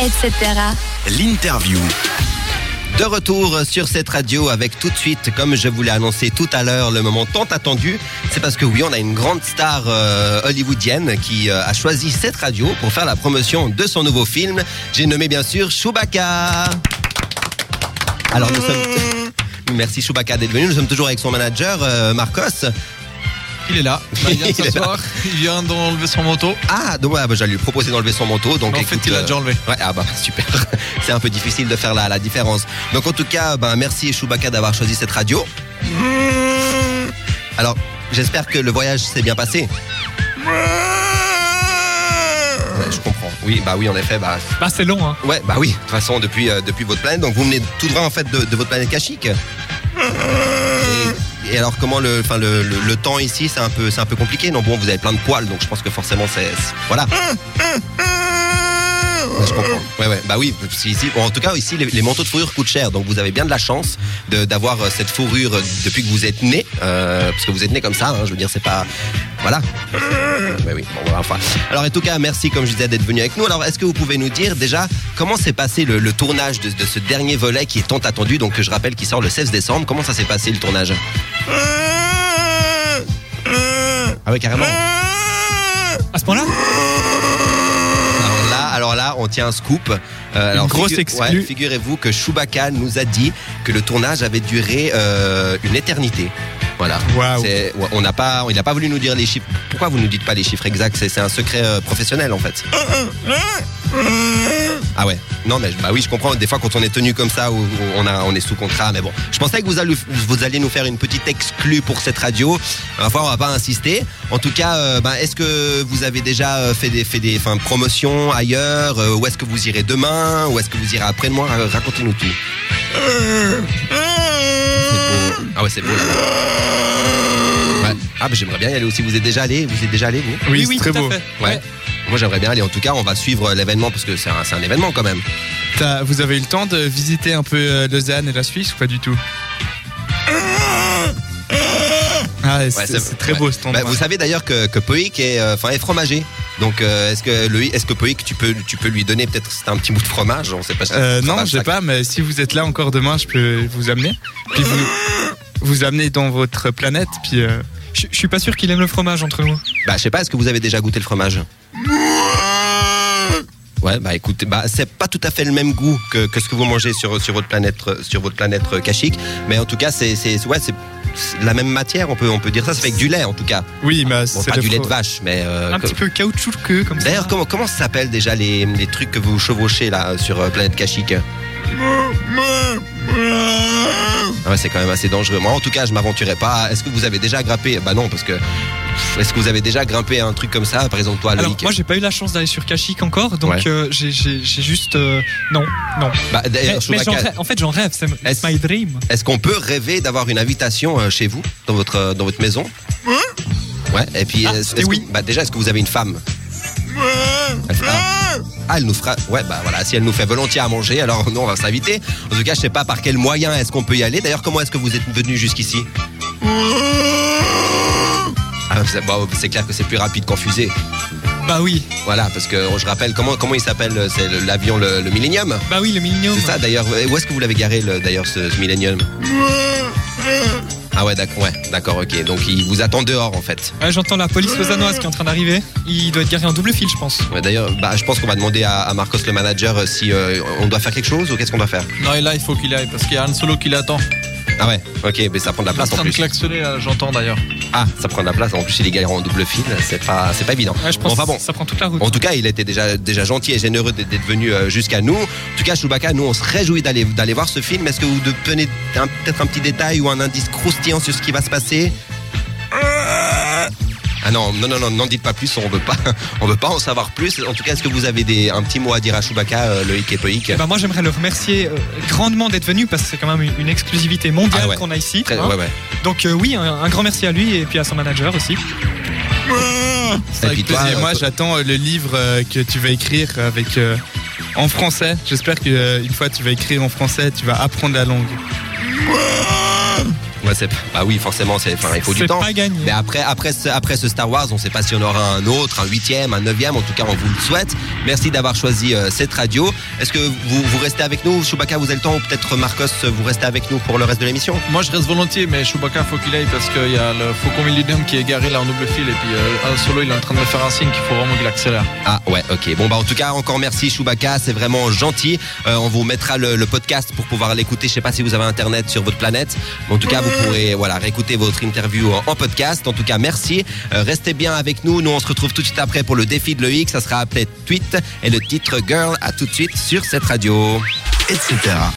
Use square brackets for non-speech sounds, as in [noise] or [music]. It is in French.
etc. L'interview. De retour sur cette radio avec tout de suite, comme je vous l'ai annoncé tout à l'heure, le moment tant attendu. C'est parce que oui, on a une grande star euh, hollywoodienne qui euh, a choisi cette radio pour faire la promotion de son nouveau film. J'ai nommé bien sûr Chewbacca. Alors nous sommes... Merci Chewbacca d'être venu. Nous sommes toujours avec son manager, euh, Marcos. Il est là. Bah, [laughs] il vient de s'asseoir. Il vient d'enlever son manteau. Ah, donc ouais, bah, j'allais lui proposer d'enlever son manteau. Donc, en fait, il l'a euh, déjà enlevé. Ouais, ah bah [laughs] super. C'est un peu difficile de faire la, la différence. Donc en tout cas, ben, merci Chewbacca d'avoir choisi cette radio. Alors, j'espère que le voyage s'est bien passé. Ouais, je comprends. Oui, bah oui, en effet, bah Bah, c'est long, hein. ouais, bah oui. De toute façon, depuis euh, depuis votre planète, donc vous venez tout droit en fait de, de votre planète Kashyyyk. Et, alors comment le, enfin le, le, le temps ici, c'est un peu c'est un peu compliqué. Non, bon, vous avez plein de poils, donc je pense que forcément c'est voilà. Ouais, je comprends. Ouais, ouais. Bah oui, parce bon, en tout cas, ici, les, les manteaux de fourrure coûtent cher. Donc, vous avez bien de la chance de- d'avoir euh, cette fourrure depuis que vous êtes né. euh, parce que vous êtes né comme ça, hein, je veux dire, c'est pas. Voilà. Ouais, oui, bon, voilà, enfin. Alors, en tout cas, merci, comme je disais, d'être venu avec nous. Alors, est-ce que vous pouvez nous dire déjà comment s'est passé le, le tournage de, de ce dernier volet qui est tant attendu Donc, je rappelle qu'il sort le 16 décembre? Comment ça s'est passé le tournage? Ah, oui, carrément. À ce point-là Alors là, alors là, on tient un scoop. Euh, alors, grosse figu- ouais, Figurez-vous que Chewbacca nous a dit que le tournage avait duré euh, une éternité. Voilà. Ouais, On n'a pas, il n'a pas voulu nous dire les chiffres. Pourquoi vous nous dites pas les chiffres exacts? C'est un secret euh, professionnel en fait. Ah ouais. Non mais bah oui, je comprends. Des fois, quand on est tenu comme ça, où où on a, on est sous contrat. Mais bon, je pensais que vous alliez, vous alliez nous faire une petite exclue pour cette radio. Enfin, on va pas insister. En tout cas, euh, bah, est-ce que vous avez déjà euh, fait des, fait des, promotions ailleurs Euh, Où est-ce que vous irez demain Où est-ce que vous irez après-demain Racontez-nous tout. C'est beau. Ah ouais. Ouais. Ah bah j'aimerais bien y aller aussi. Vous êtes déjà allé Vous êtes déjà allé vous Oui, oui, c'est très tout à beau. fait. Ouais. Moi j'aimerais bien aller. En tout cas, on va suivre l'événement parce que c'est un, événement quand même. Vous avez eu le temps de visiter un peu euh, Lausanne et la Suisse ou pas du tout? Ah, c'est très ouais. beau ce Bah, endroit. vous savez d'ailleurs que, que Poïc est, euh, enfin, est fromager. Donc euh, est-ce que le, est-ce que Poïc tu peux, tu peux lui donner peut-être c'est un petit bout de fromage? On sait pas. si- Euh, ça non, j'ai ça- pas, mais si vous êtes là encore demain, je peux vous amener. Puis vous, vous amener dans votre planète, puis euh, Je je suis pas sûr qu'il aime le fromage entre nous. Bah je sais pas. Est-ce que vous avez déjà goûté le fromage? Ouais, bah écoutez, bah c'est pas tout à fait le même goût que, que ce que vous mangez sur, sur votre planète euh, sur votre planète euh, Kashyyyk, mais en tout cas c'est c'est ouais c'est c'est la même matière, on peut on peut dire ça. Fait avec du lait en tout cas. oui, mais Bon, c'est pas le du lait de fro- vache, mais euh, Un comme- petit peu caoutchouteux comme ça. D'ailleurs, comment, comment ça s'appelle déjà les, les trucs que vous chevauchez là sur euh, Planète Kashyyyk? Ouais, c'est quand même assez dangereux. Moi, en tout cas, je m'aventurais pas. Est-ce que vous avez déjà grimpé Bah non, parce que. Est-ce que vous avez déjà grimpé un truc comme ça Par exemple, toi, Alors, Loïc moi, j'ai pas eu la chance d'aller sur Kashyyyk encore, donc Ouais. euh, j'ai- j'ai j'ai juste. euh, non, non. Bah, Mais, d'ailleurs, mais j'en rêve- en fait, j'en rêve, c'est my dream. Est-ce qu'on peut rêver d'avoir une invitation euh, chez vous, dans votre, euh, dans votre maison? Ouais, et puis. Ah, est-ce- que- oui. bah, déjà, est-ce que vous avez une femme? Elle nous fera. Ouais, bah voilà, si elle nous fait volontiers à manger, alors nous, on va s'inviter. En tout cas, je sais pas par quel moyen est-ce qu'on peut y aller. D'ailleurs, comment est-ce que vous êtes venu jusqu'ici? Ah, c'est bon, c'est clair que c'est plus rapide qu'en fusée. Bah oui, Voilà, parce que je rappelle, comment, comment il s'appelle C'est le- l'avion, le, le Millennium? Bah oui, le Millennium. C'est ça, d'ailleurs. Où est-ce que vous l'avez garé, le- d'ailleurs, ce, ce Millennium? Ah ouais, d'accord, ouais, d'accord, ok. Donc, il vous attend dehors, en fait. Ouais, J'entends la police lausannoise qui est en train d'arriver. Il doit être garé en double fil, je pense. Ouais, d'ailleurs, bah, je pense qu'on va demander à, à Marcos, le manager, euh, si euh, on doit faire quelque chose ou qu'est-ce qu'on doit faire? Non, et là, il faut qu'il aille parce qu'il y a un solo qui l'attend. Ah ouais, ok, mais ça prend de la place en de plus. klaxonner, là, j'entends d'ailleurs. Ah, ça prend de la place. En plus, il est garé en double fil. C'est pas, c'est pas évident. Ouais, je Bon, pense enfin bon. ça prend toute la route. En tout cas, il était déjà, déjà gentil et généreux d'être d'être venu euh, jusqu'à nous. En tout cas, Chewbacca, nous, on se réjouit d'aller, d'aller voir ce film. Est-ce que vous donnez un- peut-être un petit détail ou un indice croustillant sur ce qui va se passer? Ah non, non, non, non, n'en dites pas plus, on veut pas, [laughs] on veut pas en savoir plus. En tout cas, est-ce que vous avez des, un petit mot à dire à Chewbacca, euh, Loïc et Poïc Eh ben, moi, j'aimerais le remercier euh, grandement d'être venu parce que c'est quand même une, exclusivité mondiale Ah ouais. qu'on a ici. Très- hein. ouais, ouais. Donc euh, oui, un, un grand merci à lui et puis à son manager aussi. Avec puis toi, plaisir. euh, Moi, j'attends le livre que tu vas écrire avec euh, en français. J'espère qu'une fois tu vas écrire en français, tu vas apprendre la langue. Ouais, c'est- bah oui, forcément, c'est, enfin, il faut du temps. pas gagné. Mais après, après, ce, après ce Star Wars, on ne sait pas si on aura un autre, un huitième, un neuvième. En tout cas, on vous le souhaite. Merci d'avoir choisi euh, cette radio. Est-ce que vous, vous restez avec nous, Chewbacca, vous avez le temps, ou peut-être Marcos, vous restez avec nous pour le reste de l'émission Moi je reste volontiers, mais Chewbacca faut qu'il aille parce qu'il y a le Faucon Millennium qui est garé là en double fil et puis euh, Han Solo il est en train de me faire un signe qu'il faut vraiment qu'il accélère. Ah ouais, ok. Bon bah en tout cas encore merci Chewbacca, c'est vraiment gentil. Euh, on vous mettra le, le podcast pour pouvoir l'écouter. Je sais pas si vous avez internet sur votre planète, mais en tout cas vous pourrez voilà réécouter votre interview en, podcast. En tout cas merci. Euh, restez bien avec nous. Nous on se retrouve tout de suite après pour le défi de l'EX. Ça sera appelé Tweet et le titre Girl. À tout de suite sur cette radio, etc.